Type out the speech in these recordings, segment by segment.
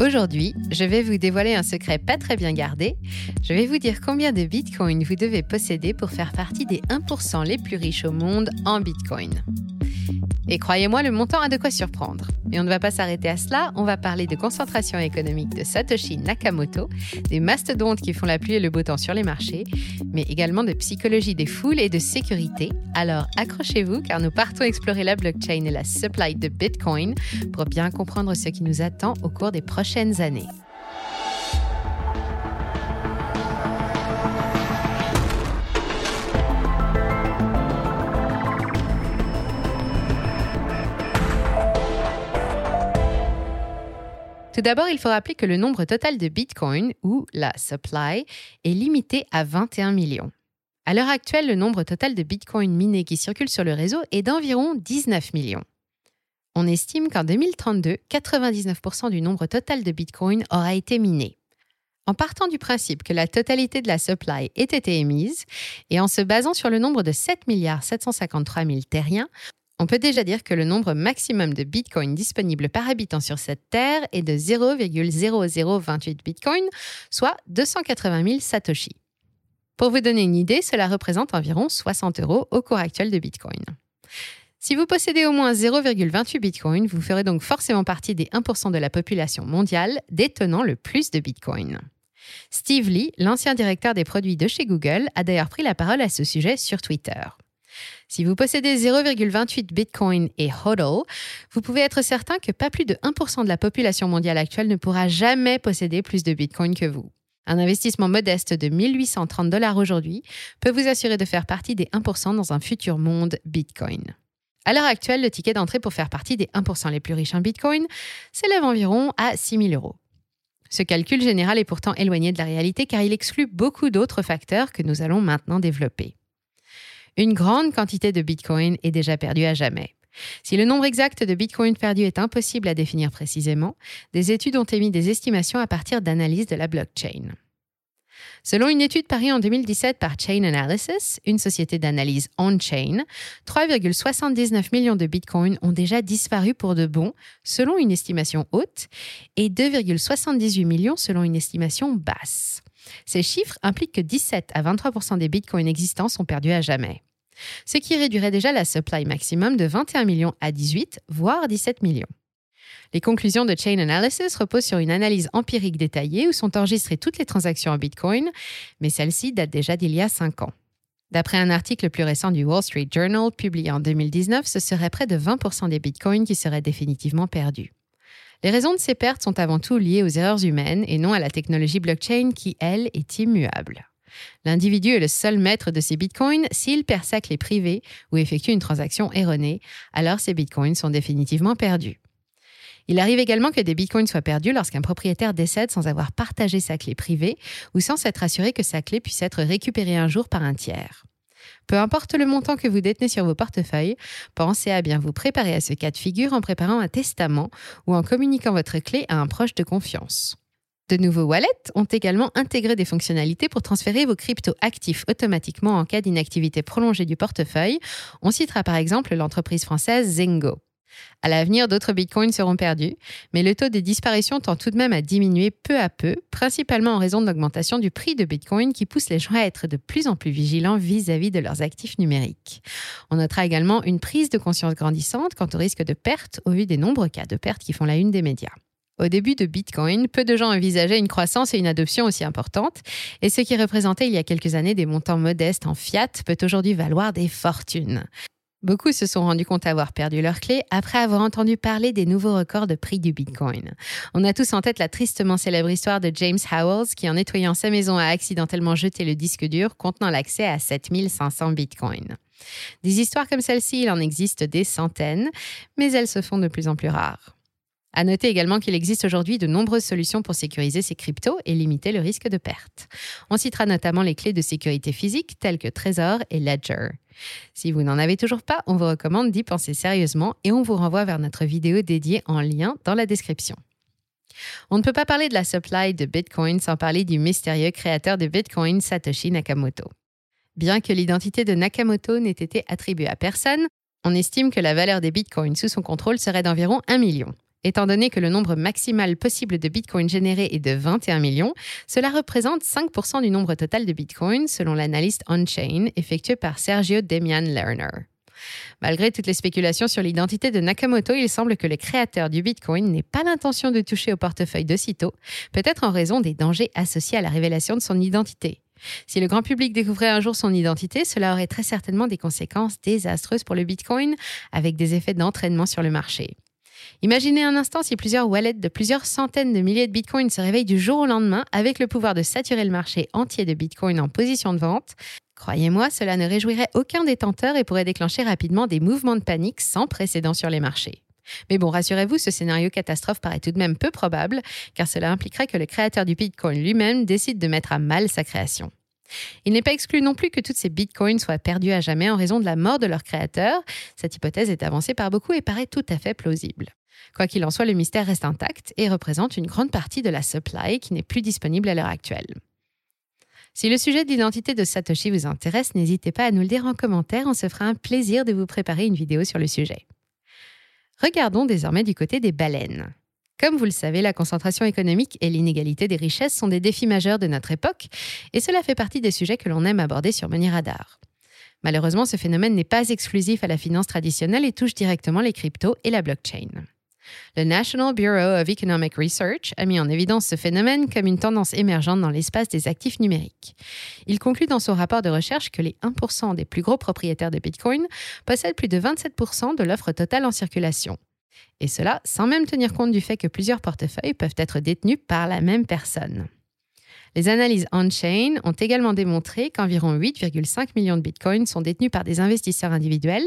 Aujourd'hui, je vais vous dévoiler un secret pas très bien gardé. Je vais vous dire combien de bitcoins vous devez posséder pour faire partie des 1% les plus riches au monde en bitcoin. Et croyez-moi, le montant a de quoi surprendre. Et on ne va pas s'arrêter à cela, on va parler de concentration économique de Satoshi Nakamoto, des mastodontes qui font la pluie et le beau temps sur les marchés, mais également de psychologie des foules et de sécurité. Alors accrochez-vous car nous partons explorer la blockchain et la supply de Bitcoin pour bien comprendre ce qui nous attend au cours des prochaines années. Tout d'abord, il faut rappeler que le nombre total de Bitcoin, ou la supply, est limité à 21 millions. À l'heure actuelle, le nombre total de Bitcoin minés qui circulent sur le réseau est d'environ 19 millions. On estime qu'en 2032, 99% du nombre total de Bitcoin aura été miné. En partant du principe que la totalité de la supply ait été émise, et en se basant sur le nombre de 7 753 000 terriens, on peut déjà dire que le nombre maximum de bitcoins disponibles par habitant sur cette terre est de 0,0028 bitcoins, soit 280 000 satoshi. Pour vous donner une idée, cela représente environ 60 euros au cours actuel de bitcoin. Si vous possédez au moins 0,28 bitcoin, vous ferez donc forcément partie des 1% de la population mondiale détenant le plus de bitcoin. Steve Lee, l'ancien directeur des produits de chez Google, a d'ailleurs pris la parole à ce sujet sur Twitter. Si vous possédez 0,28 Bitcoin et HODL, vous pouvez être certain que pas plus de 1% de la population mondiale actuelle ne pourra jamais posséder plus de Bitcoin que vous. Un investissement modeste de 1830 dollars aujourd'hui peut vous assurer de faire partie des 1% dans un futur monde Bitcoin. À l'heure actuelle, le ticket d'entrée pour faire partie des 1% les plus riches en Bitcoin s'élève environ à 6 000 euros. Ce calcul général est pourtant éloigné de la réalité car il exclut beaucoup d'autres facteurs que nous allons maintenant développer une grande quantité de Bitcoin est déjà perdue à jamais. Si le nombre exact de Bitcoin perdus est impossible à définir précisément, des études ont émis des estimations à partir d'analyses de la blockchain. Selon une étude parue en 2017 par Chain Analysis, une société d'analyse on-chain, 3,79 millions de bitcoins ont déjà disparu pour de bon, selon une estimation haute, et 2,78 millions selon une estimation basse. Ces chiffres impliquent que 17 à 23% des bitcoins existants sont perdus à jamais ce qui réduirait déjà la supply maximum de 21 millions à 18, voire 17 millions. Les conclusions de Chain Analysis reposent sur une analyse empirique détaillée où sont enregistrées toutes les transactions en Bitcoin, mais celle-ci date déjà d'il y a 5 ans. D'après un article plus récent du Wall Street Journal publié en 2019, ce serait près de 20% des bitcoins qui seraient définitivement perdus. Les raisons de ces pertes sont avant tout liées aux erreurs humaines et non à la technologie blockchain qui, elle, est immuable. L'individu est le seul maître de ses bitcoins s'il perd sa clé privée ou effectue une transaction erronée, alors ces bitcoins sont définitivement perdus. Il arrive également que des bitcoins soient perdus lorsqu'un propriétaire décède sans avoir partagé sa clé privée ou sans s'être assuré que sa clé puisse être récupérée un jour par un tiers. Peu importe le montant que vous détenez sur vos portefeuilles, pensez à bien vous préparer à ce cas de figure en préparant un testament ou en communiquant votre clé à un proche de confiance. De nouveaux wallets ont également intégré des fonctionnalités pour transférer vos cryptos actifs automatiquement en cas d'inactivité prolongée du portefeuille. On citera par exemple l'entreprise française Zengo. À l'avenir, d'autres bitcoins seront perdus, mais le taux de disparition tend tout de même à diminuer peu à peu, principalement en raison de l'augmentation du prix de bitcoin qui pousse les gens à être de plus en plus vigilants vis-à-vis de leurs actifs numériques. On notera également une prise de conscience grandissante quant au risque de perte au vu des nombreux cas de pertes qui font la une des médias. Au début de Bitcoin, peu de gens envisageaient une croissance et une adoption aussi importantes, et ce qui représentait il y a quelques années des montants modestes en fiat peut aujourd'hui valoir des fortunes. Beaucoup se sont rendus compte avoir perdu leurs clés après avoir entendu parler des nouveaux records de prix du Bitcoin. On a tous en tête la tristement célèbre histoire de James Howells qui, en nettoyant sa maison, a accidentellement jeté le disque dur contenant l'accès à 7500 Bitcoins. Des histoires comme celle-ci, il en existe des centaines, mais elles se font de plus en plus rares. À noter également qu'il existe aujourd'hui de nombreuses solutions pour sécuriser ces cryptos et limiter le risque de perte. On citera notamment les clés de sécurité physique telles que Trezor et Ledger. Si vous n'en avez toujours pas, on vous recommande d'y penser sérieusement et on vous renvoie vers notre vidéo dédiée en lien dans la description. On ne peut pas parler de la supply de Bitcoin sans parler du mystérieux créateur de Bitcoin, Satoshi Nakamoto. Bien que l'identité de Nakamoto n'ait été attribuée à personne, on estime que la valeur des bitcoins sous son contrôle serait d'environ 1 million. Étant donné que le nombre maximal possible de bitcoins générés est de 21 millions, cela représente 5% du nombre total de bitcoins selon l'analyse on-chain effectuée par Sergio Demian Lerner. Malgré toutes les spéculations sur l'identité de Nakamoto, il semble que le créateur du Bitcoin n'ait pas l'intention de toucher au portefeuille de Sito, peut-être en raison des dangers associés à la révélation de son identité. Si le grand public découvrait un jour son identité, cela aurait très certainement des conséquences désastreuses pour le Bitcoin, avec des effets d'entraînement sur le marché. Imaginez un instant si plusieurs wallets de plusieurs centaines de milliers de bitcoins se réveillent du jour au lendemain avec le pouvoir de saturer le marché entier de bitcoin en position de vente. Croyez-moi, cela ne réjouirait aucun détenteur et pourrait déclencher rapidement des mouvements de panique sans précédent sur les marchés. Mais bon, rassurez-vous, ce scénario catastrophe paraît tout de même peu probable, car cela impliquerait que le créateur du Bitcoin lui-même décide de mettre à mal sa création. Il n'est pas exclu non plus que toutes ces bitcoins soient perdues à jamais en raison de la mort de leur créateur. Cette hypothèse est avancée par beaucoup et paraît tout à fait plausible. Quoi qu'il en soit, le mystère reste intact et représente une grande partie de la supply qui n'est plus disponible à l'heure actuelle. Si le sujet de l'identité de Satoshi vous intéresse, n'hésitez pas à nous le dire en commentaire, on se fera un plaisir de vous préparer une vidéo sur le sujet. Regardons désormais du côté des baleines. Comme vous le savez, la concentration économique et l'inégalité des richesses sont des défis majeurs de notre époque, et cela fait partie des sujets que l'on aime aborder sur Money Radar. Malheureusement, ce phénomène n'est pas exclusif à la finance traditionnelle et touche directement les cryptos et la blockchain. Le National Bureau of Economic Research a mis en évidence ce phénomène comme une tendance émergente dans l'espace des actifs numériques. Il conclut dans son rapport de recherche que les 1% des plus gros propriétaires de Bitcoin possèdent plus de 27% de l'offre totale en circulation. Et cela sans même tenir compte du fait que plusieurs portefeuilles peuvent être détenus par la même personne. Les analyses on-chain ont également démontré qu'environ 8,5 millions de bitcoins sont détenus par des investisseurs individuels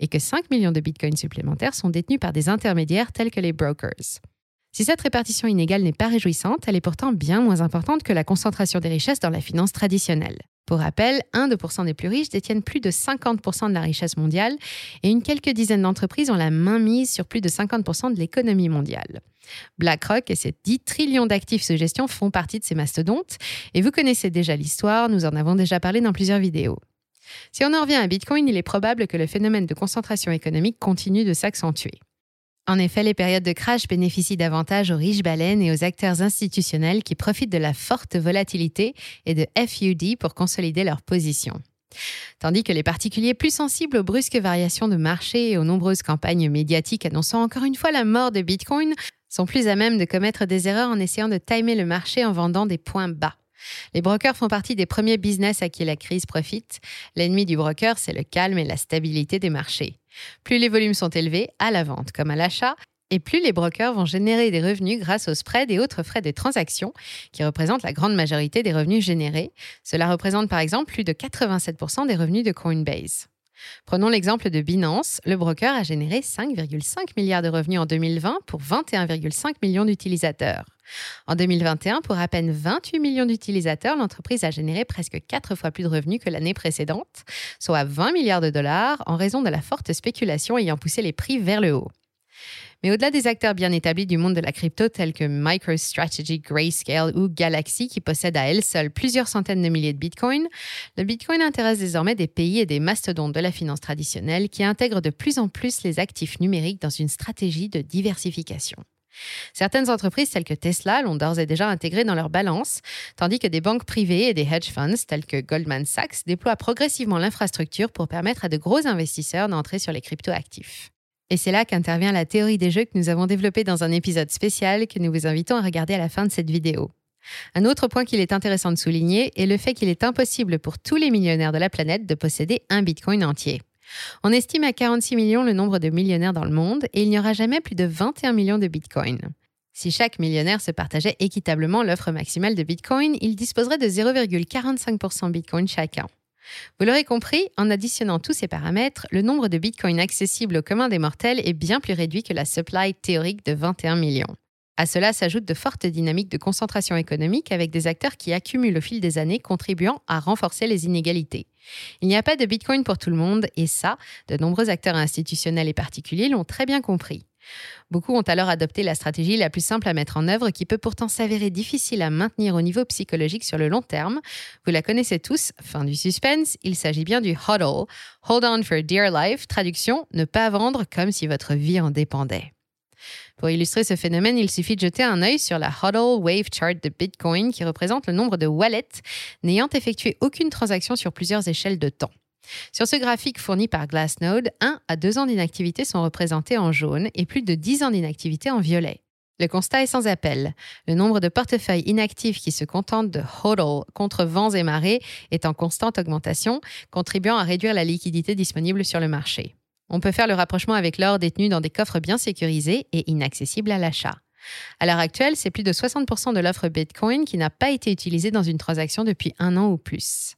et que 5 millions de bitcoins supplémentaires sont détenus par des intermédiaires tels que les brokers. Si cette répartition inégale n'est pas réjouissante, elle est pourtant bien moins importante que la concentration des richesses dans la finance traditionnelle. Pour rappel, 1-2% des plus riches détiennent plus de 50% de la richesse mondiale et une quelques dizaines d'entreprises ont la main mise sur plus de 50% de l'économie mondiale. BlackRock et ses 10 trillions d'actifs sous gestion font partie de ces mastodontes et vous connaissez déjà l'histoire, nous en avons déjà parlé dans plusieurs vidéos. Si on en revient à Bitcoin, il est probable que le phénomène de concentration économique continue de s'accentuer. En effet, les périodes de crash bénéficient davantage aux riches baleines et aux acteurs institutionnels qui profitent de la forte volatilité et de FUD pour consolider leur position. Tandis que les particuliers plus sensibles aux brusques variations de marché et aux nombreuses campagnes médiatiques annonçant encore une fois la mort de Bitcoin sont plus à même de commettre des erreurs en essayant de timer le marché en vendant des points bas. Les brokers font partie des premiers business à qui la crise profite. L'ennemi du broker, c'est le calme et la stabilité des marchés. Plus les volumes sont élevés, à la vente comme à l'achat, et plus les brokers vont générer des revenus grâce aux spreads et autres frais de transaction, qui représentent la grande majorité des revenus générés. Cela représente par exemple plus de 87% des revenus de Coinbase. Prenons l'exemple de Binance. Le broker a généré 5,5 milliards de revenus en 2020 pour 21,5 millions d'utilisateurs. En 2021, pour à peine 28 millions d'utilisateurs, l'entreprise a généré presque 4 fois plus de revenus que l'année précédente, soit 20 milliards de dollars en raison de la forte spéculation ayant poussé les prix vers le haut. Mais au-delà des acteurs bien établis du monde de la crypto tels que MicroStrategy, Grayscale ou Galaxy qui possèdent à elles seules plusieurs centaines de milliers de bitcoins, le bitcoin intéresse désormais des pays et des mastodontes de la finance traditionnelle qui intègrent de plus en plus les actifs numériques dans une stratégie de diversification. Certaines entreprises telles que Tesla l'ont d'ores et déjà intégré dans leur balance, tandis que des banques privées et des hedge funds tels que Goldman Sachs déploient progressivement l'infrastructure pour permettre à de gros investisseurs d'entrer sur les cryptoactifs. Et c'est là qu'intervient la théorie des jeux que nous avons développée dans un épisode spécial que nous vous invitons à regarder à la fin de cette vidéo. Un autre point qu'il est intéressant de souligner est le fait qu'il est impossible pour tous les millionnaires de la planète de posséder un Bitcoin entier. On estime à 46 millions le nombre de millionnaires dans le monde et il n'y aura jamais plus de 21 millions de Bitcoin. Si chaque millionnaire se partageait équitablement l'offre maximale de Bitcoin, il disposerait de 0,45% Bitcoin chacun. Vous l'aurez compris, en additionnant tous ces paramètres, le nombre de bitcoins accessibles au commun des mortels est bien plus réduit que la supply théorique de 21 millions. À cela s'ajoutent de fortes dynamiques de concentration économique avec des acteurs qui accumulent au fil des années, contribuant à renforcer les inégalités. Il n'y a pas de Bitcoin pour tout le monde et ça, de nombreux acteurs institutionnels et particuliers l'ont très bien compris. Beaucoup ont alors adopté la stratégie la plus simple à mettre en œuvre qui peut pourtant s'avérer difficile à maintenir au niveau psychologique sur le long terme. Vous la connaissez tous, fin du suspense, il s'agit bien du HODL, Hold on for dear life, traduction, ne pas vendre comme si votre vie en dépendait. Pour illustrer ce phénomène, il suffit de jeter un œil sur la HODL Wave Chart de Bitcoin qui représente le nombre de wallets n'ayant effectué aucune transaction sur plusieurs échelles de temps. Sur ce graphique fourni par Glassnode, 1 à 2 ans d'inactivité sont représentés en jaune et plus de 10 ans d'inactivité en violet. Le constat est sans appel. Le nombre de portefeuilles inactifs qui se contentent de hodl contre vents et marées est en constante augmentation, contribuant à réduire la liquidité disponible sur le marché. On peut faire le rapprochement avec l'or détenu dans des coffres bien sécurisés et inaccessibles à l'achat. À l'heure actuelle, c'est plus de 60% de l'offre Bitcoin qui n'a pas été utilisée dans une transaction depuis un an ou plus.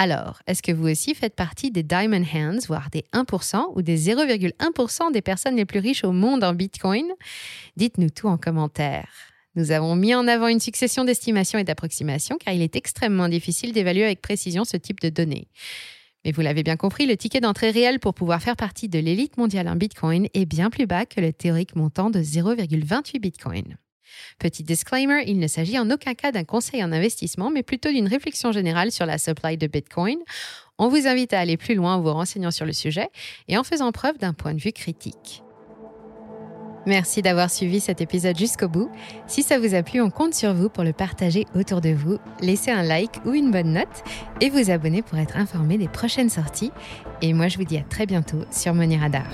Alors, est-ce que vous aussi faites partie des Diamond Hands, voire des 1% ou des 0,1% des personnes les plus riches au monde en Bitcoin? Dites-nous tout en commentaire. Nous avons mis en avant une succession d'estimations et d'approximations car il est extrêmement difficile d'évaluer avec précision ce type de données. Mais vous l'avez bien compris, le ticket d'entrée réel pour pouvoir faire partie de l'élite mondiale en Bitcoin est bien plus bas que le théorique montant de 0,28 Bitcoin. Petit disclaimer, il ne s'agit en aucun cas d'un conseil en investissement, mais plutôt d'une réflexion générale sur la supply de Bitcoin. On vous invite à aller plus loin en vous renseignant sur le sujet et en faisant preuve d'un point de vue critique. Merci d'avoir suivi cet épisode jusqu'au bout. Si ça vous a plu, on compte sur vous pour le partager autour de vous, laisser un like ou une bonne note et vous abonner pour être informé des prochaines sorties. Et moi, je vous dis à très bientôt sur Money Radar.